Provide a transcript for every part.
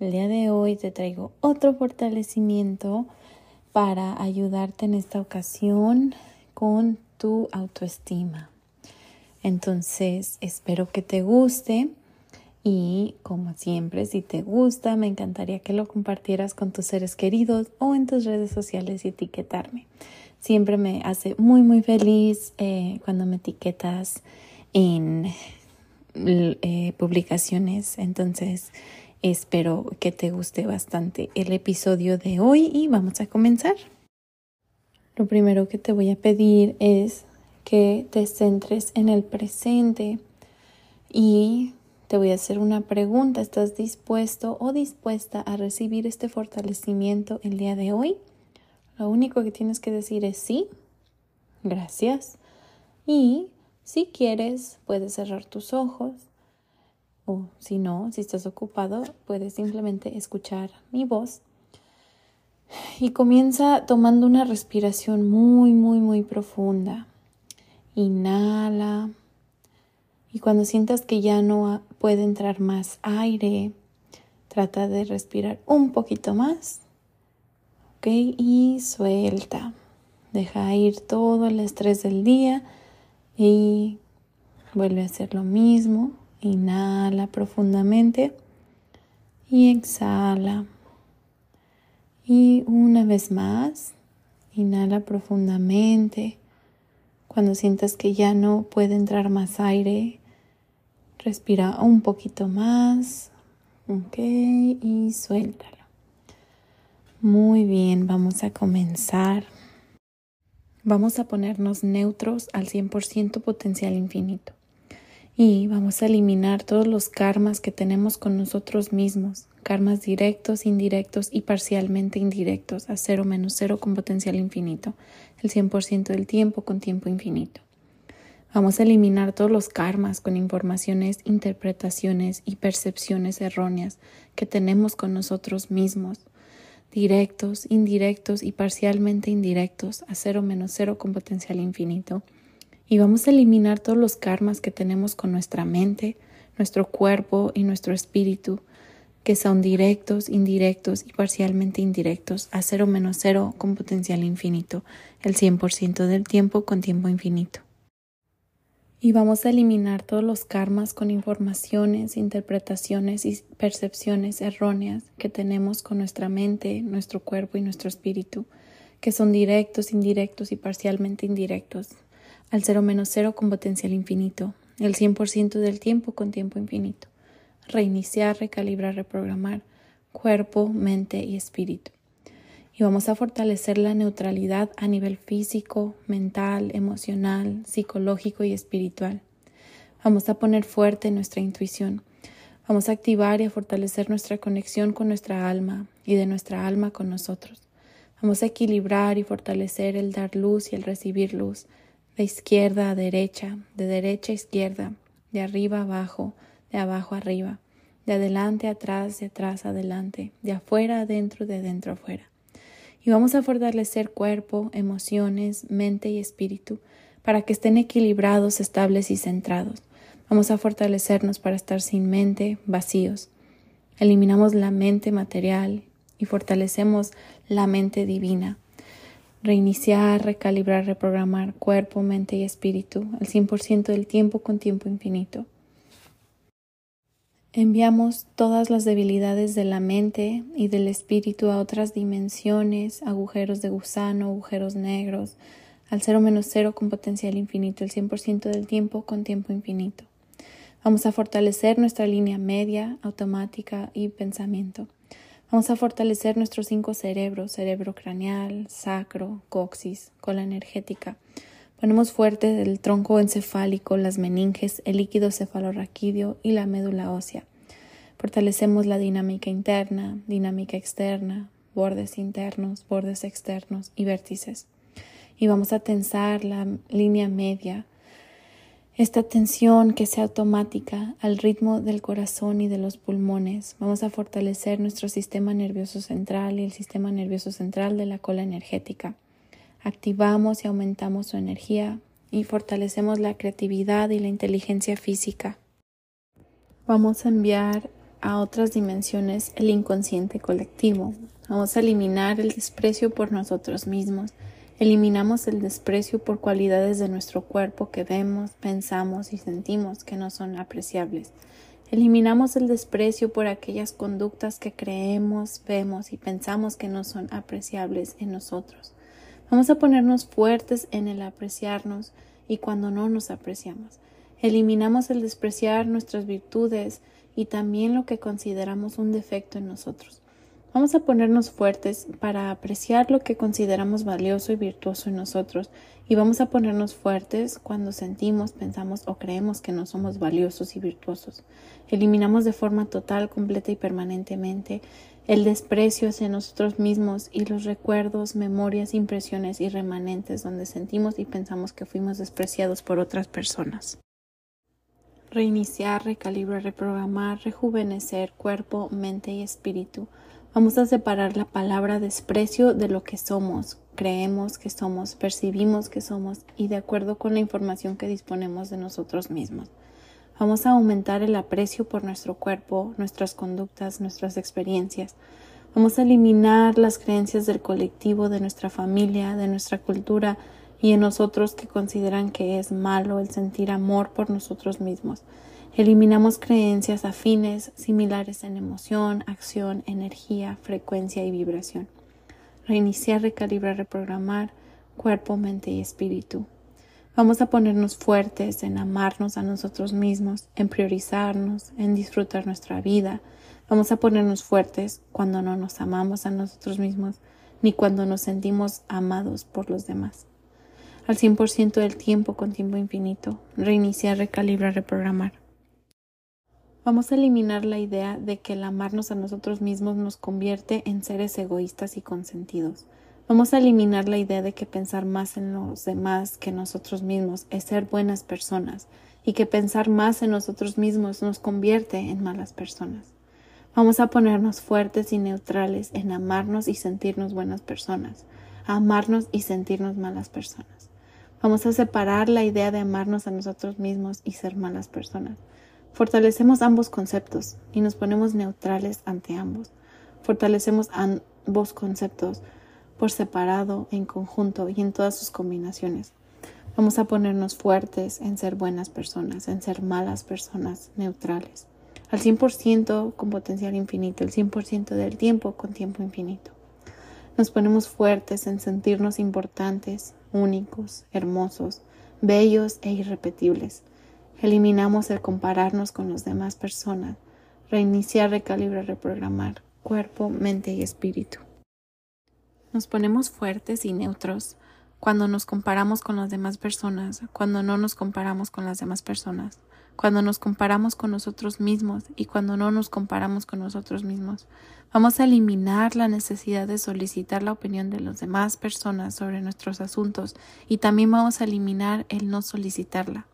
El día de hoy te traigo otro fortalecimiento para ayudarte en esta ocasión con tu autoestima. Entonces, espero que te guste y como siempre, si te gusta, me encantaría que lo compartieras con tus seres queridos o en tus redes sociales y etiquetarme. Siempre me hace muy, muy feliz eh, cuando me etiquetas en eh, publicaciones. Entonces, espero que te guste bastante el episodio de hoy y vamos a comenzar. Lo primero que te voy a pedir es que te centres en el presente y te voy a hacer una pregunta. ¿Estás dispuesto o dispuesta a recibir este fortalecimiento el día de hoy? Lo único que tienes que decir es sí, gracias. Y si quieres, puedes cerrar tus ojos. O si no, si estás ocupado, puedes simplemente escuchar mi voz. Y comienza tomando una respiración muy, muy, muy profunda. Inhala. Y cuando sientas que ya no puede entrar más aire, trata de respirar un poquito más. ¿ok? Y suelta. Deja ir todo el estrés del día y vuelve a hacer lo mismo. Inhala profundamente y exhala. Y una vez más, inhala profundamente. Cuando sientas que ya no puede entrar más aire, respira un poquito más. Ok, y suéltalo. Muy bien, vamos a comenzar. Vamos a ponernos neutros al 100% potencial infinito. Y vamos a eliminar todos los karmas que tenemos con nosotros mismos, karmas directos, indirectos y parcialmente indirectos, a cero menos cero con potencial infinito, el 100% del tiempo con tiempo infinito. Vamos a eliminar todos los karmas con informaciones, interpretaciones y percepciones erróneas que tenemos con nosotros mismos directos, indirectos y parcialmente indirectos a cero menos cero con potencial infinito. Y vamos a eliminar todos los karmas que tenemos con nuestra mente, nuestro cuerpo y nuestro espíritu, que son directos, indirectos y parcialmente indirectos a cero menos cero con potencial infinito, el 100% del tiempo con tiempo infinito. Y vamos a eliminar todos los karmas con informaciones, interpretaciones y percepciones erróneas que tenemos con nuestra mente, nuestro cuerpo y nuestro espíritu, que son directos, indirectos y parcialmente indirectos, al cero menos cero con potencial infinito, el 100% del tiempo con tiempo infinito. Reiniciar, recalibrar, reprogramar cuerpo, mente y espíritu y vamos a fortalecer la neutralidad a nivel físico, mental, emocional, psicológico y espiritual. Vamos a poner fuerte nuestra intuición. Vamos a activar y a fortalecer nuestra conexión con nuestra alma y de nuestra alma con nosotros. Vamos a equilibrar y fortalecer el dar luz y el recibir luz, de izquierda a derecha, de derecha a izquierda, de arriba a abajo, de abajo a arriba, de adelante a atrás, de atrás a adelante, de afuera adentro, de dentro a afuera y vamos a fortalecer cuerpo, emociones, mente y espíritu para que estén equilibrados, estables y centrados. Vamos a fortalecernos para estar sin mente, vacíos. Eliminamos la mente material y fortalecemos la mente divina. Reiniciar, recalibrar, reprogramar cuerpo, mente y espíritu al 100% del tiempo con tiempo infinito. Enviamos todas las debilidades de la mente y del espíritu a otras dimensiones, agujeros de gusano, agujeros negros, al cero menos cero con potencial infinito, el 100% del tiempo con tiempo infinito. Vamos a fortalecer nuestra línea media, automática y pensamiento. Vamos a fortalecer nuestros cinco cerebros, cerebro craneal, sacro, coxis, cola energética. Ponemos fuerte el tronco encefálico, las meninges, el líquido cefalorraquídeo y la médula ósea. Fortalecemos la dinámica interna, dinámica externa, bordes internos, bordes externos y vértices. Y vamos a tensar la línea media, esta tensión que sea automática al ritmo del corazón y de los pulmones. Vamos a fortalecer nuestro sistema nervioso central y el sistema nervioso central de la cola energética activamos y aumentamos su energía y fortalecemos la creatividad y la inteligencia física. Vamos a enviar a otras dimensiones el inconsciente colectivo. Vamos a eliminar el desprecio por nosotros mismos. Eliminamos el desprecio por cualidades de nuestro cuerpo que vemos, pensamos y sentimos que no son apreciables. Eliminamos el desprecio por aquellas conductas que creemos, vemos y pensamos que no son apreciables en nosotros. Vamos a ponernos fuertes en el apreciarnos y cuando no nos apreciamos. Eliminamos el despreciar nuestras virtudes y también lo que consideramos un defecto en nosotros. Vamos a ponernos fuertes para apreciar lo que consideramos valioso y virtuoso en nosotros y vamos a ponernos fuertes cuando sentimos, pensamos o creemos que no somos valiosos y virtuosos. Eliminamos de forma total, completa y permanentemente el desprecio hacia nosotros mismos y los recuerdos, memorias, impresiones y remanentes donde sentimos y pensamos que fuimos despreciados por otras personas. Reiniciar, recalibrar, reprogramar, rejuvenecer cuerpo, mente y espíritu Vamos a separar la palabra desprecio de lo que somos, creemos que somos, percibimos que somos y de acuerdo con la información que disponemos de nosotros mismos. Vamos a aumentar el aprecio por nuestro cuerpo, nuestras conductas, nuestras experiencias. Vamos a eliminar las creencias del colectivo, de nuestra familia, de nuestra cultura y en nosotros que consideran que es malo el sentir amor por nosotros mismos. Eliminamos creencias afines, similares en emoción, acción, energía, frecuencia y vibración. Reiniciar, recalibrar, reprogramar cuerpo, mente y espíritu. Vamos a ponernos fuertes en amarnos a nosotros mismos, en priorizarnos, en disfrutar nuestra vida. Vamos a ponernos fuertes cuando no nos amamos a nosotros mismos, ni cuando nos sentimos amados por los demás. Al 100% del tiempo con tiempo infinito. Reiniciar, recalibrar, reprogramar. Vamos a eliminar la idea de que el amarnos a nosotros mismos nos convierte en seres egoístas y consentidos. Vamos a eliminar la idea de que pensar más en los demás que nosotros mismos es ser buenas personas y que pensar más en nosotros mismos nos convierte en malas personas. Vamos a ponernos fuertes y neutrales en amarnos y sentirnos buenas personas, amarnos y sentirnos malas personas. Vamos a separar la idea de amarnos a nosotros mismos y ser malas personas. Fortalecemos ambos conceptos y nos ponemos neutrales ante ambos. Fortalecemos ambos conceptos por separado, en conjunto y en todas sus combinaciones. Vamos a ponernos fuertes en ser buenas personas, en ser malas personas, neutrales. Al 100% con potencial infinito, el 100% del tiempo con tiempo infinito. Nos ponemos fuertes en sentirnos importantes, únicos, hermosos, bellos e irrepetibles. Eliminamos el compararnos con las demás personas, reiniciar, recalibrar, reprogramar cuerpo, mente y espíritu. Nos ponemos fuertes y neutros cuando nos comparamos con las demás personas, cuando no nos comparamos con las demás personas, cuando nos comparamos con nosotros mismos y cuando no nos comparamos con nosotros mismos. Vamos a eliminar la necesidad de solicitar la opinión de las demás personas sobre nuestros asuntos y también vamos a eliminar el no solicitarla.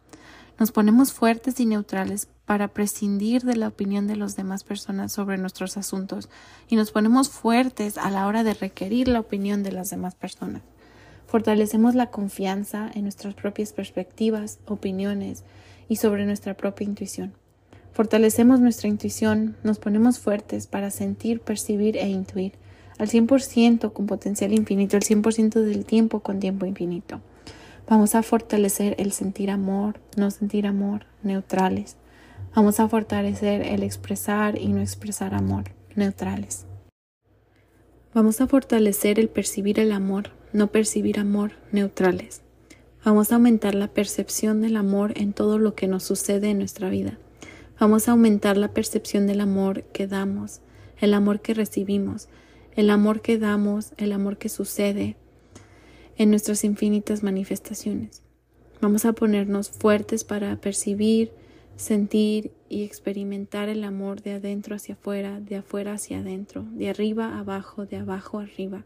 Nos ponemos fuertes y neutrales para prescindir de la opinión de las demás personas sobre nuestros asuntos y nos ponemos fuertes a la hora de requerir la opinión de las demás personas. Fortalecemos la confianza en nuestras propias perspectivas, opiniones y sobre nuestra propia intuición. Fortalecemos nuestra intuición, nos ponemos fuertes para sentir, percibir e intuir al 100% con potencial infinito, el 100% del tiempo con tiempo infinito. Vamos a fortalecer el sentir amor, no sentir amor, neutrales. Vamos a fortalecer el expresar y no expresar amor, neutrales. Vamos a fortalecer el percibir el amor, no percibir amor, neutrales. Vamos a aumentar la percepción del amor en todo lo que nos sucede en nuestra vida. Vamos a aumentar la percepción del amor que damos, el amor que recibimos, el amor que damos, el amor que sucede en nuestras infinitas manifestaciones. Vamos a ponernos fuertes para percibir, sentir y experimentar el amor de adentro hacia afuera, de afuera hacia adentro, de arriba abajo, de abajo arriba,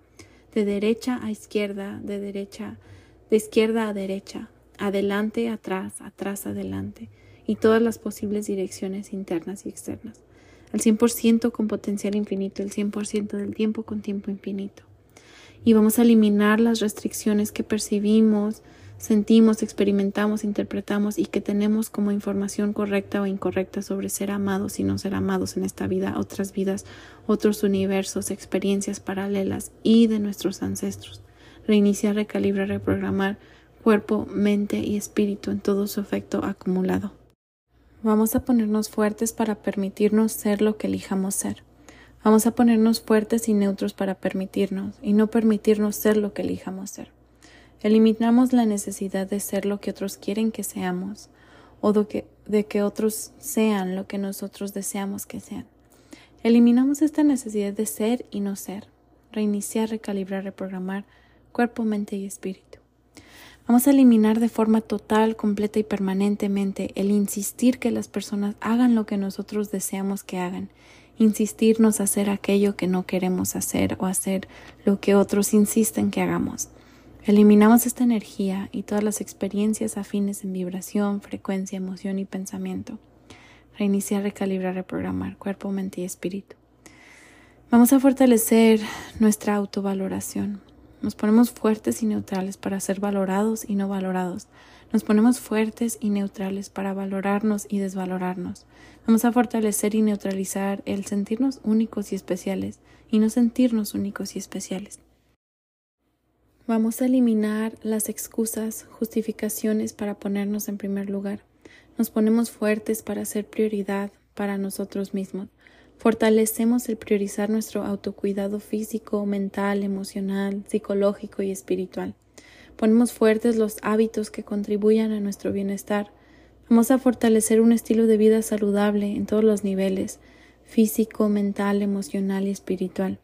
de derecha a izquierda, de derecha, de izquierda a derecha, adelante, atrás, atrás, adelante, y todas las posibles direcciones internas y externas. Al 100% con potencial infinito, el 100% del tiempo con tiempo infinito. Y vamos a eliminar las restricciones que percibimos, sentimos, experimentamos, interpretamos y que tenemos como información correcta o incorrecta sobre ser amados y no ser amados en esta vida, otras vidas, otros universos, experiencias paralelas y de nuestros ancestros. Reiniciar, recalibrar, reprogramar cuerpo, mente y espíritu en todo su efecto acumulado. Vamos a ponernos fuertes para permitirnos ser lo que elijamos ser. Vamos a ponernos fuertes y neutros para permitirnos y no permitirnos ser lo que elijamos ser. Eliminamos la necesidad de ser lo que otros quieren que seamos o de que, de que otros sean lo que nosotros deseamos que sean. Eliminamos esta necesidad de ser y no ser, reiniciar, recalibrar, reprogramar cuerpo, mente y espíritu. Vamos a eliminar de forma total, completa y permanentemente el insistir que las personas hagan lo que nosotros deseamos que hagan, insistirnos a hacer aquello que no queremos hacer o hacer lo que otros insisten que hagamos. Eliminamos esta energía y todas las experiencias afines en vibración, frecuencia, emoción y pensamiento. Reiniciar, recalibrar, reprogramar cuerpo, mente y espíritu. Vamos a fortalecer nuestra autovaloración. Nos ponemos fuertes y neutrales para ser valorados y no valorados. Nos ponemos fuertes y neutrales para valorarnos y desvalorarnos. Vamos a fortalecer y neutralizar el sentirnos únicos y especiales y no sentirnos únicos y especiales. Vamos a eliminar las excusas, justificaciones para ponernos en primer lugar. Nos ponemos fuertes para ser prioridad para nosotros mismos. Fortalecemos el priorizar nuestro autocuidado físico, mental, emocional, psicológico y espiritual. Ponemos fuertes los hábitos que contribuyan a nuestro bienestar. Vamos a fortalecer un estilo de vida saludable en todos los niveles, físico, mental, emocional y espiritual.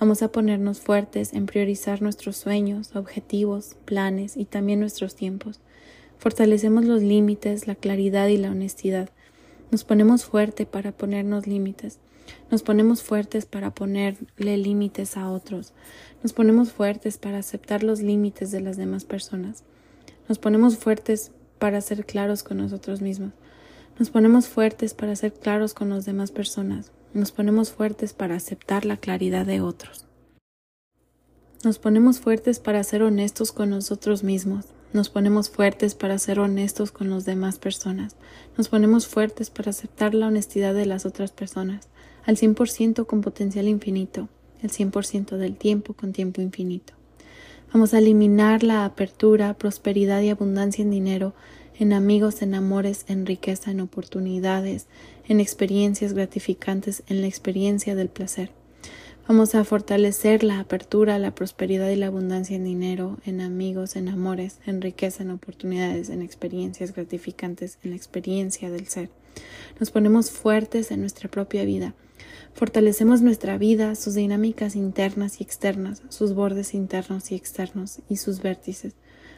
Vamos a ponernos fuertes en priorizar nuestros sueños, objetivos, planes y también nuestros tiempos. Fortalecemos los límites, la claridad y la honestidad. Nos ponemos fuerte para ponernos límites. Nos ponemos fuertes para ponerle límites a otros. Nos ponemos fuertes para aceptar los límites de las demás personas. Nos ponemos fuertes para ser claros con nosotros mismos. Nos ponemos fuertes para ser claros con las demás personas. Nos ponemos fuertes para aceptar la claridad de otros. Nos ponemos fuertes para ser honestos con nosotros mismos. Nos ponemos fuertes para ser honestos con las demás personas. Nos ponemos fuertes para aceptar la honestidad de las otras personas, al 100% con potencial infinito, el 100% del tiempo con tiempo infinito. Vamos a eliminar la apertura, prosperidad y abundancia en dinero en amigos, en amores, en riqueza, en oportunidades, en experiencias gratificantes, en la experiencia del placer. Vamos a fortalecer la apertura, la prosperidad y la abundancia en dinero, en amigos, en amores, en riqueza, en oportunidades, en experiencias gratificantes, en la experiencia del ser. Nos ponemos fuertes en nuestra propia vida. Fortalecemos nuestra vida, sus dinámicas internas y externas, sus bordes internos y externos y sus vértices.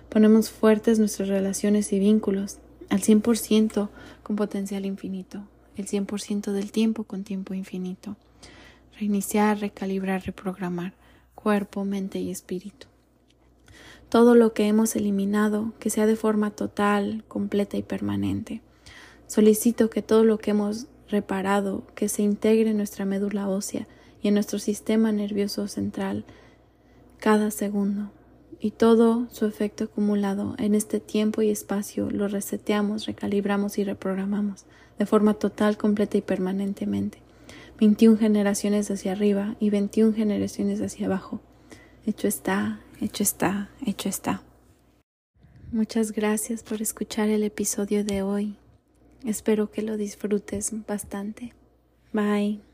Ponemos fuertes nuestras relaciones y vínculos al 100% con potencial infinito, el 100% del tiempo con tiempo infinito. Reiniciar, recalibrar, reprogramar cuerpo, mente y espíritu. Todo lo que hemos eliminado, que sea de forma total, completa y permanente. Solicito que todo lo que hemos reparado, que se integre en nuestra médula ósea y en nuestro sistema nervioso central cada segundo, y todo su efecto acumulado en este tiempo y espacio lo reseteamos, recalibramos y reprogramamos de forma total, completa y permanentemente. 21 generaciones hacia arriba y 21 generaciones hacia abajo. Hecho está, hecho está, hecho está. Muchas gracias por escuchar el episodio de hoy. Espero que lo disfrutes bastante. Bye.